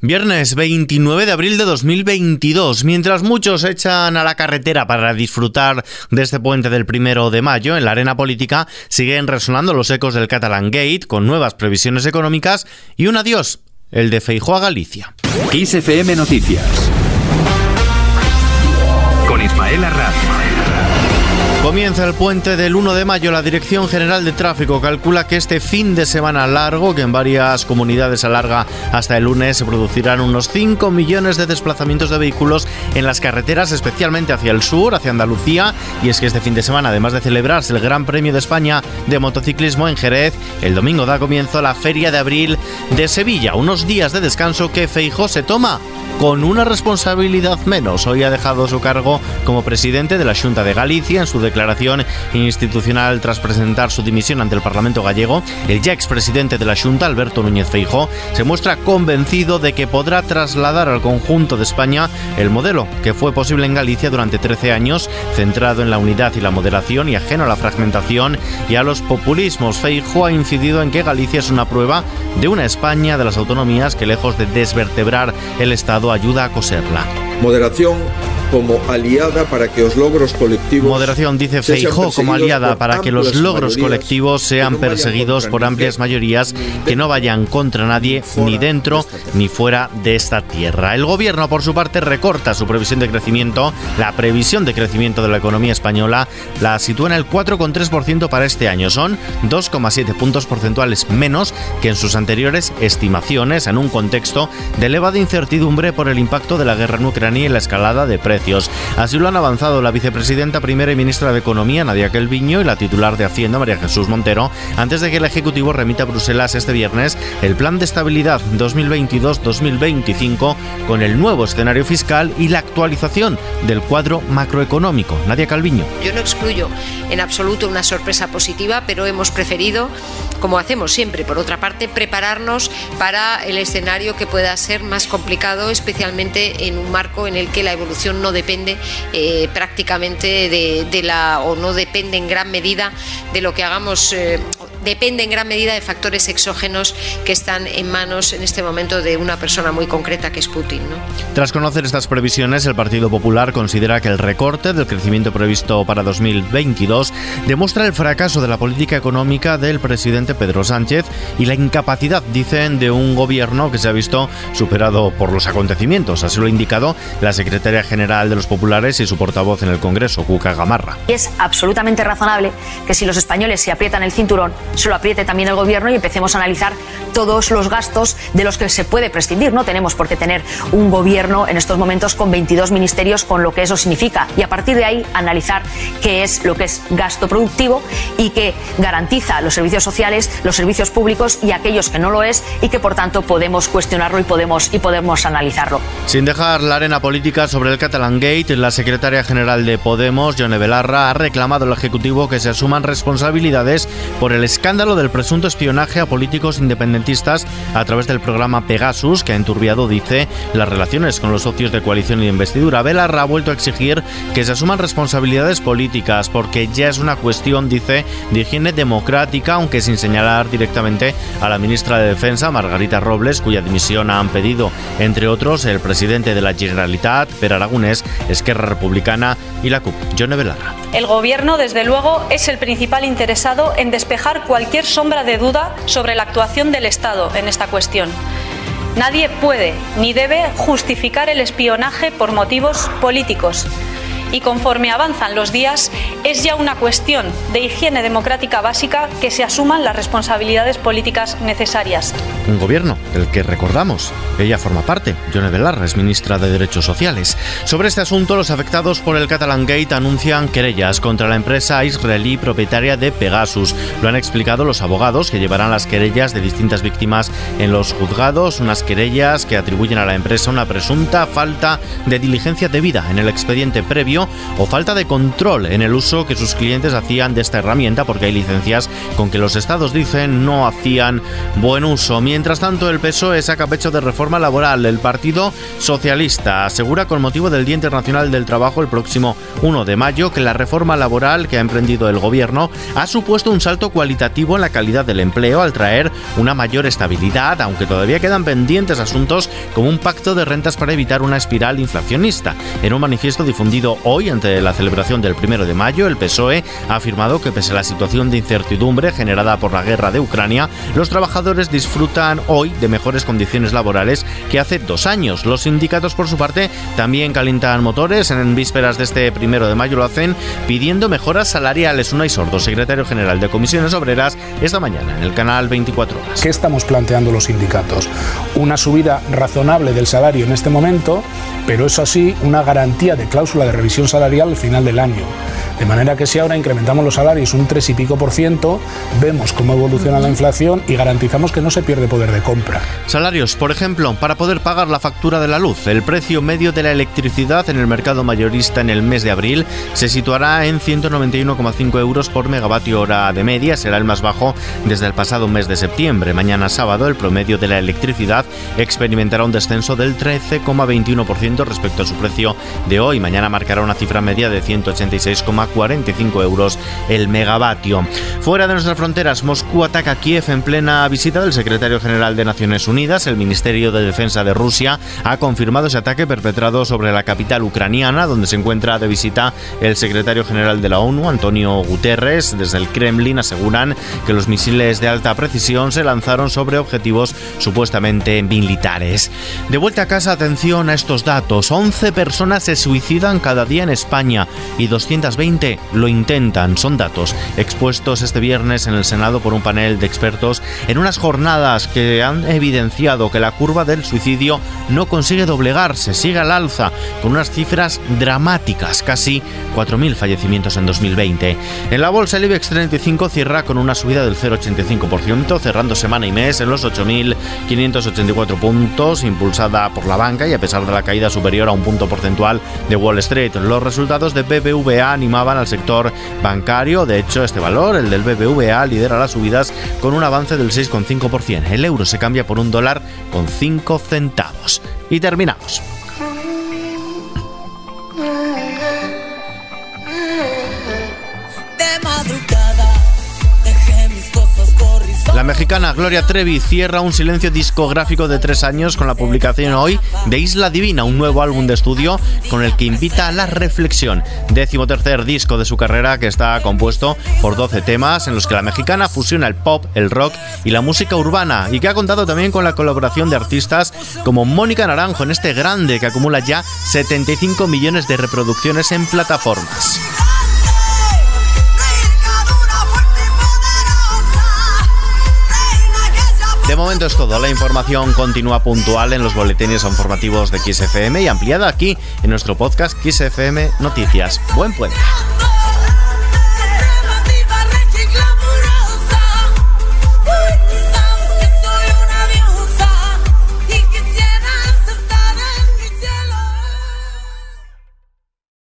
Viernes 29 de abril de 2022. Mientras muchos echan a la carretera para disfrutar de este puente del primero de mayo, en la arena política siguen resonando los ecos del Catalan Gate con nuevas previsiones económicas y un adiós, el de Feijó a Galicia. Noticias. Con Ismael. Comienza el puente del 1 de mayo. La Dirección General de Tráfico calcula que este fin de semana largo, que en varias comunidades alarga hasta el lunes, se producirán unos 5 millones de desplazamientos de vehículos en las carreteras, especialmente hacia el sur, hacia Andalucía. Y es que este fin de semana, además de celebrarse el Gran Premio de España de motociclismo en Jerez, el domingo da comienzo la Feria de Abril de Sevilla. Unos días de descanso que Feijó se toma con una responsabilidad menos. Hoy ha dejado su cargo como presidente de la Junta de Galicia en su declaración institucional tras presentar su dimisión ante el Parlamento gallego. El ya expresidente de la Junta, Alberto Núñez Feijó, se muestra convencido de que podrá trasladar al conjunto de España el modelo que fue posible en Galicia durante 13 años, centrado en la unidad y la moderación y ajeno a la fragmentación y a los populismos. Feijó ha incidido en que Galicia es una prueba de una España de las autonomías que lejos de desvertebrar el Estado ayuda a coserla. Moderación como aliada para que los logros colectivos. Moderación, dice Feijó, como aliada para que los logros colectivos sean perseguidos por amplias mayorías que no vayan contra nadie, ni dentro ni fuera de esta tierra. El gobierno, por su parte, recorta su previsión de crecimiento. La previsión de crecimiento de la economía española la sitúa en el 4,3% para este año. Son 2,7 puntos porcentuales menos que en sus anteriores estimaciones, en un contexto de elevada incertidumbre por el impacto de la guerra en Ucrania y la escalada de precios Así lo han avanzado la vicepresidenta primera y ministra de Economía, Nadia Kelviño, y la titular de Hacienda, María Jesús Montero, antes de que el Ejecutivo remita a Bruselas este viernes el Plan de Estabilidad 2022-2025 con el nuevo escenario fiscal y la actualización del cuadro macroeconómico. Nadia Calviño. Yo no excluyo en absoluto una sorpresa positiva, pero hemos preferido, como hacemos siempre, por otra parte, prepararnos para el escenario que pueda ser más complicado, especialmente en un marco en el que la evolución no depende eh, prácticamente de, la, o no depende en gran medida de lo que hagamos, eh, depende en gran medida de factores exógenos que están en manos en este momento de una persona muy concreta que es Putin. Tras conocer estas previsiones, el Partido Popular considera que el recorte del crecimiento previsto para 2022 demuestra el fracaso de la política económica del presidente Pedro Sánchez y la incapacidad, dicen, de un gobierno que se ha visto superado por los acontecimientos. Así lo ha indicado la secretaria general de los Populares y su portavoz en el Congreso, Cuca Gamarra. Es absolutamente razonable que si los españoles se aprietan el cinturón, se lo apriete también el Gobierno y empecemos a analizar todos los gastos de los que se puede prescindir. No tenemos por qué tener un Gobierno en estos momentos con 22 ministerios, con lo que eso significa. Y a partir de ahí analizar qué es lo que es gasto productivo y que garantiza los servicios sociales, los servicios públicos y aquellos que no lo es y que por tanto podemos cuestionarlo y podemos, y podemos analizarlo. Sin dejar la arena política sobre el catalán Gate, la secretaria general de Podemos, Yone Belarra, ha reclamado al Ejecutivo que se asuman responsabilidades por el escándalo del presunto espionaje a políticos independentistas a través del programa Pegasus, que ha enturbiado, dice, las relaciones con los socios de coalición y de investidura. Belarra ha vuelto a exigir que se asuman responsabilidades políticas porque ya es una cuestión, dice, de higiene democrática, aunque sin señalar directamente a la ministra de Defensa, Margarita Robles, cuya dimisión han pedido, entre otros, el presidente de la Generalitat, Per Aragonés, Esquerra Republicana y la CUP. John Belarra. El Gobierno, desde luego, es el principal interesado en despejar cualquier sombra de duda sobre la actuación del Estado en esta cuestión. Nadie puede ni debe justificar el espionaje por motivos políticos y conforme avanzan los días es ya una cuestión de higiene democrática básica que se asuman las responsabilidades políticas necesarias. Un gobierno del que recordamos, ella forma parte, Yone Belarra es ministra de Derechos Sociales. Sobre este asunto, los afectados por el Catalan Gate anuncian querellas contra la empresa israelí propietaria de Pegasus. Lo han explicado los abogados que llevarán las querellas de distintas víctimas en los juzgados, unas querellas que atribuyen a la empresa una presunta falta de diligencia debida en el expediente previo o falta de control en el uso que sus clientes hacían de esta herramienta porque hay licencias con que los estados dicen no hacían buen uso. Mientras tanto, el PSOE saca pecho de reforma laboral. El Partido Socialista asegura con motivo del Día Internacional del Trabajo el próximo 1 de mayo que la reforma laboral que ha emprendido el gobierno ha supuesto un salto cualitativo en la calidad del empleo al traer una mayor estabilidad, aunque todavía quedan pendientes asuntos como un pacto de rentas para evitar una espiral inflacionista. En un manifiesto difundido hoy ante la celebración del 1 de mayo, el PSOE ha afirmado que pese a la situación de incertidumbre generada por la guerra de Ucrania, los trabajadores disfrutan hoy de mejores condiciones laborales que hace dos años. Los sindicatos, por su parte, también calientan motores. En vísperas de este primero de mayo lo hacen pidiendo mejoras salariales. Una y sordo, secretario general de Comisiones Obreras, esta mañana en el canal 24 horas. ¿Qué estamos planteando los sindicatos? Una subida razonable del salario en este momento, pero eso sí, una garantía de cláusula de revisión salarial al final del año. De manera que si ahora incrementamos los salarios un 3 y pico por ciento, vemos cómo evoluciona la inflación y garantizamos que no se pierde poder de compra. Salarios, por ejemplo, para poder pagar la factura de la luz. El precio medio de la electricidad en el mercado mayorista en el mes de abril se situará en 191,5 euros por megavatio hora de media. Será el más bajo desde el pasado mes de septiembre. Mañana sábado el promedio de la electricidad experimentará un descenso del 13,21% respecto a su precio de hoy. Mañana marcará una cifra media de 186,4 45 euros el megavatio. Fuera de nuestras fronteras, Moscú ataca Kiev en plena visita del secretario general de Naciones Unidas. El Ministerio de Defensa de Rusia ha confirmado ese ataque perpetrado sobre la capital ucraniana, donde se encuentra de visita el secretario general de la ONU, Antonio Guterres. Desde el Kremlin aseguran que los misiles de alta precisión se lanzaron sobre objetivos supuestamente militares. De vuelta a casa, atención a estos datos. 11 personas se suicidan cada día en España y 220 lo intentan. Son datos expuestos este viernes en el Senado por un panel de expertos en unas jornadas que han evidenciado que la curva del suicidio no consigue doblegarse, sigue al alza, con unas cifras dramáticas, casi 4.000 fallecimientos en 2020. En la bolsa el IBEX 35 cierra con una subida del 0,85%, cerrando semana y mes en los 8.584 puntos, impulsada por la banca y a pesar de la caída superior a un punto porcentual de Wall Street. Los resultados de BBVA animaban al sector bancario. De hecho, este valor, el del BBVA, lidera las subidas con un avance del 6,5%. El euro se cambia por un dólar con 5 centavos. Y terminamos. Mexicana Gloria Trevi cierra un silencio discográfico de tres años con la publicación hoy de Isla Divina, un nuevo álbum de estudio con el que invita a la reflexión. Décimo tercer disco de su carrera que está compuesto por 12 temas en los que la mexicana fusiona el pop, el rock y la música urbana y que ha contado también con la colaboración de artistas como Mónica Naranjo en este grande que acumula ya 75 millones de reproducciones en plataformas. Momento es todo. La información continúa puntual en los boletines informativos de XFM y ampliada aquí en nuestro podcast XFM Noticias. Buen puente.